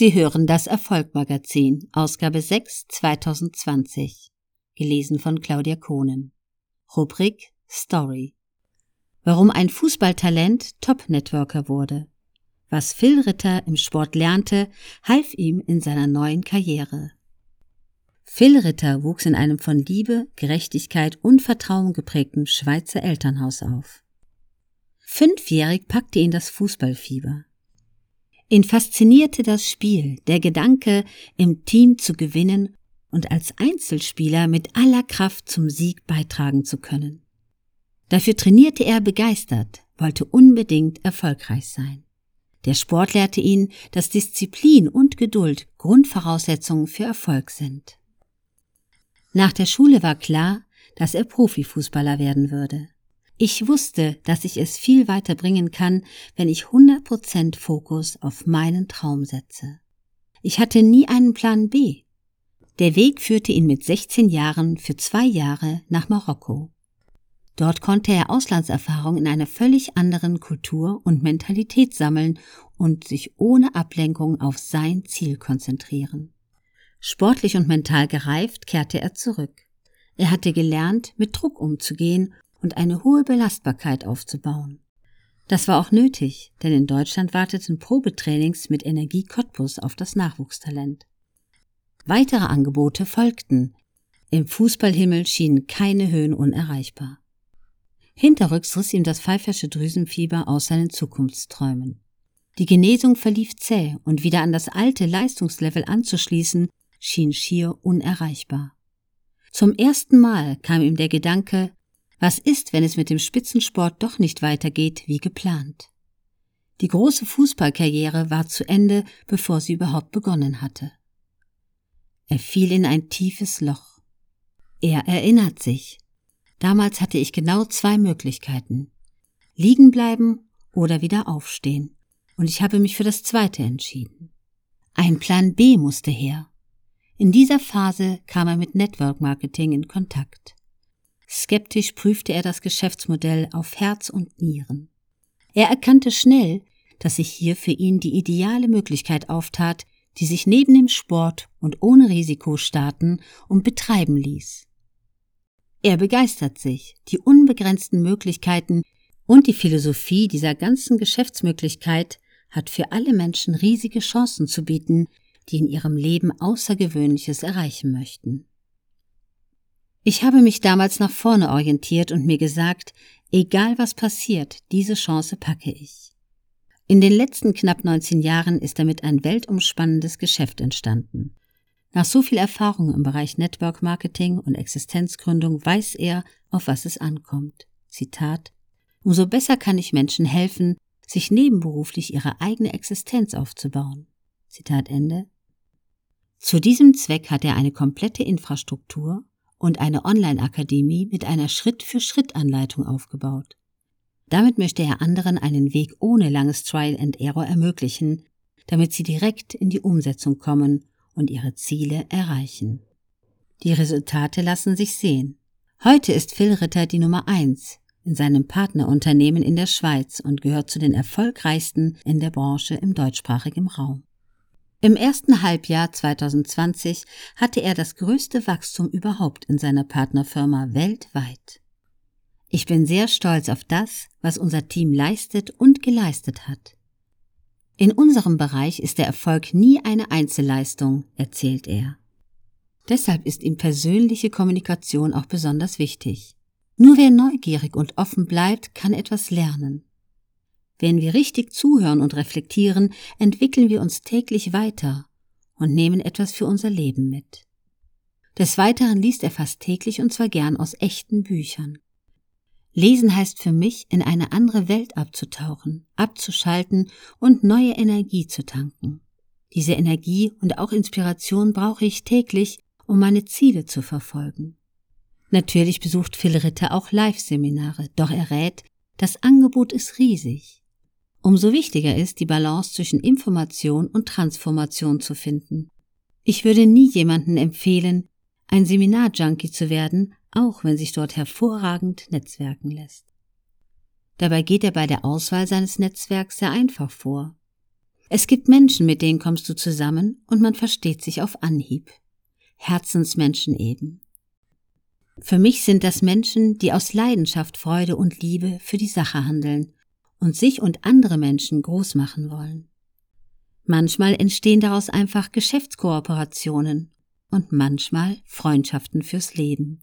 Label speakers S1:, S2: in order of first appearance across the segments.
S1: Sie hören das Erfolgmagazin, Ausgabe 6, 2020. Gelesen von Claudia Kohnen. Rubrik Story. Warum ein Fußballtalent Top-Networker wurde. Was Phil Ritter im Sport lernte, half ihm in seiner neuen Karriere. Phil Ritter wuchs in einem von Liebe, Gerechtigkeit und Vertrauen geprägten Schweizer Elternhaus auf. Fünfjährig packte ihn das Fußballfieber. Ihn faszinierte das Spiel, der Gedanke, im Team zu gewinnen und als Einzelspieler mit aller Kraft zum Sieg beitragen zu können. Dafür trainierte er begeistert, wollte unbedingt erfolgreich sein. Der Sport lehrte ihn, dass Disziplin und Geduld Grundvoraussetzungen für Erfolg sind. Nach der Schule war klar, dass er Profifußballer werden würde. Ich wusste, dass ich es viel weiter bringen kann, wenn ich 100% Fokus auf meinen Traum setze. Ich hatte nie einen Plan B. Der Weg führte ihn mit 16 Jahren für zwei Jahre nach Marokko. Dort konnte er Auslandserfahrung in einer völlig anderen Kultur und Mentalität sammeln und sich ohne Ablenkung auf sein Ziel konzentrieren. Sportlich und mental gereift kehrte er zurück. Er hatte gelernt, mit Druck umzugehen und eine hohe Belastbarkeit aufzubauen. Das war auch nötig, denn in Deutschland warteten Probetrainings mit Energie Cottbus auf das Nachwuchstalent. Weitere Angebote folgten. Im Fußballhimmel schienen keine Höhen unerreichbar. Hinterrücks riss ihm das pfeifersche Drüsenfieber aus seinen Zukunftsträumen. Die Genesung verlief zäh und wieder an das alte Leistungslevel anzuschließen, schien schier unerreichbar. Zum ersten Mal kam ihm der Gedanke, was ist, wenn es mit dem Spitzensport doch nicht weitergeht wie geplant? Die große Fußballkarriere war zu Ende, bevor sie überhaupt begonnen hatte. Er fiel in ein tiefes Loch. Er erinnert sich. Damals hatte ich genau zwei Möglichkeiten. Liegen bleiben oder wieder aufstehen. Und ich habe mich für das zweite entschieden. Ein Plan B musste her. In dieser Phase kam er mit Network Marketing in Kontakt. Skeptisch prüfte er das Geschäftsmodell auf Herz und Nieren. Er erkannte schnell, dass sich hier für ihn die ideale Möglichkeit auftat, die sich neben dem Sport und ohne Risiko starten und betreiben ließ. Er begeistert sich, die unbegrenzten Möglichkeiten und die Philosophie dieser ganzen Geschäftsmöglichkeit hat für alle Menschen riesige Chancen zu bieten, die in ihrem Leben Außergewöhnliches erreichen möchten. Ich habe mich damals nach vorne orientiert und mir gesagt, egal was passiert, diese Chance packe ich. In den letzten knapp 19 Jahren ist damit ein weltumspannendes Geschäft entstanden. Nach so viel Erfahrung im Bereich Network Marketing und Existenzgründung weiß er, auf was es ankommt. Zitat Umso besser kann ich Menschen helfen, sich nebenberuflich ihre eigene Existenz aufzubauen. Zitat Ende. Zu diesem Zweck hat er eine komplette Infrastruktur und eine Online-Akademie mit einer Schritt-für-Schritt-Anleitung aufgebaut. Damit möchte er anderen einen Weg ohne langes Trial and Error ermöglichen, damit sie direkt in die Umsetzung kommen und ihre Ziele erreichen. Die Resultate lassen sich sehen. Heute ist Phil Ritter die Nummer eins in seinem Partnerunternehmen in der Schweiz und gehört zu den erfolgreichsten in der Branche im deutschsprachigen Raum. Im ersten Halbjahr 2020 hatte er das größte Wachstum überhaupt in seiner Partnerfirma weltweit. Ich bin sehr stolz auf das, was unser Team leistet und geleistet hat. In unserem Bereich ist der Erfolg nie eine Einzelleistung, erzählt er. Deshalb ist ihm persönliche Kommunikation auch besonders wichtig. Nur wer neugierig und offen bleibt, kann etwas lernen. Wenn wir richtig zuhören und reflektieren, entwickeln wir uns täglich weiter und nehmen etwas für unser Leben mit. Des Weiteren liest er fast täglich und zwar gern aus echten Büchern. Lesen heißt für mich, in eine andere Welt abzutauchen, abzuschalten und neue Energie zu tanken. Diese Energie und auch Inspiration brauche ich täglich, um meine Ziele zu verfolgen. Natürlich besucht Phil Ritter auch Live-Seminare, doch er rät, das Angebot ist riesig. Umso wichtiger ist, die Balance zwischen Information und Transformation zu finden. Ich würde nie jemanden empfehlen, ein Seminar-Junkie zu werden, auch wenn sich dort hervorragend netzwerken lässt. Dabei geht er bei der Auswahl seines Netzwerks sehr einfach vor. Es gibt Menschen, mit denen kommst du zusammen und man versteht sich auf Anhieb. Herzensmenschen eben. Für mich sind das Menschen, die aus Leidenschaft, Freude und Liebe für die Sache handeln und sich und andere Menschen groß machen wollen. Manchmal entstehen daraus einfach Geschäftskooperationen und manchmal Freundschaften fürs Leben.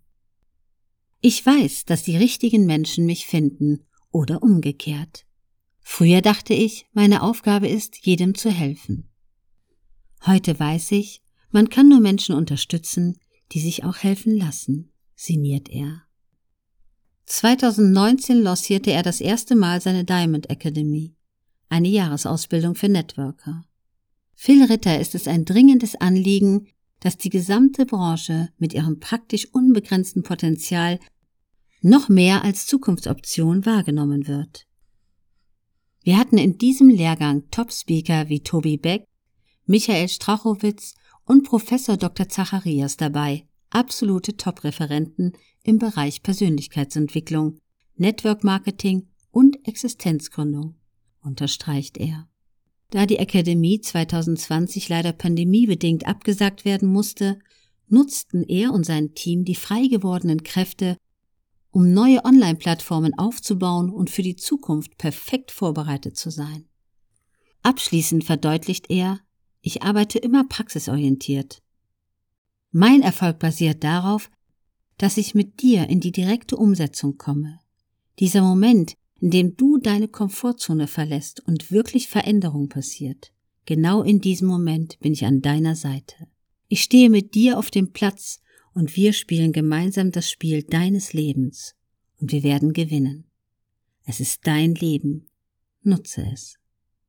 S1: Ich weiß, dass die richtigen Menschen mich finden oder umgekehrt. Früher dachte ich, meine Aufgabe ist, jedem zu helfen. Heute weiß ich, man kann nur Menschen unterstützen, die sich auch helfen lassen sinniert er. 2019 lancierte er das erste Mal seine Diamond Academy, eine Jahresausbildung für Networker. Phil Ritter ist es ein dringendes Anliegen, dass die gesamte Branche mit ihrem praktisch unbegrenzten Potenzial noch mehr als Zukunftsoption wahrgenommen wird. Wir hatten in diesem Lehrgang Top-Speaker wie Tobi Beck, Michael Strachowitz und Professor Dr. Zacharias dabei, absolute Top-Referenten im Bereich Persönlichkeitsentwicklung, Network Marketing und Existenzgründung, unterstreicht er. Da die Akademie 2020 leider pandemiebedingt abgesagt werden musste, nutzten er und sein Team die frei gewordenen Kräfte, um neue Online-Plattformen aufzubauen und für die Zukunft perfekt vorbereitet zu sein. Abschließend verdeutlicht er, ich arbeite immer praxisorientiert. Mein Erfolg basiert darauf, dass ich mit dir in die direkte Umsetzung komme. Dieser Moment, in dem du deine Komfortzone verlässt und wirklich Veränderung passiert. Genau in diesem Moment bin ich an deiner Seite. Ich stehe mit dir auf dem Platz und wir spielen gemeinsam das Spiel deines Lebens und wir werden gewinnen. Es ist dein Leben. Nutze es.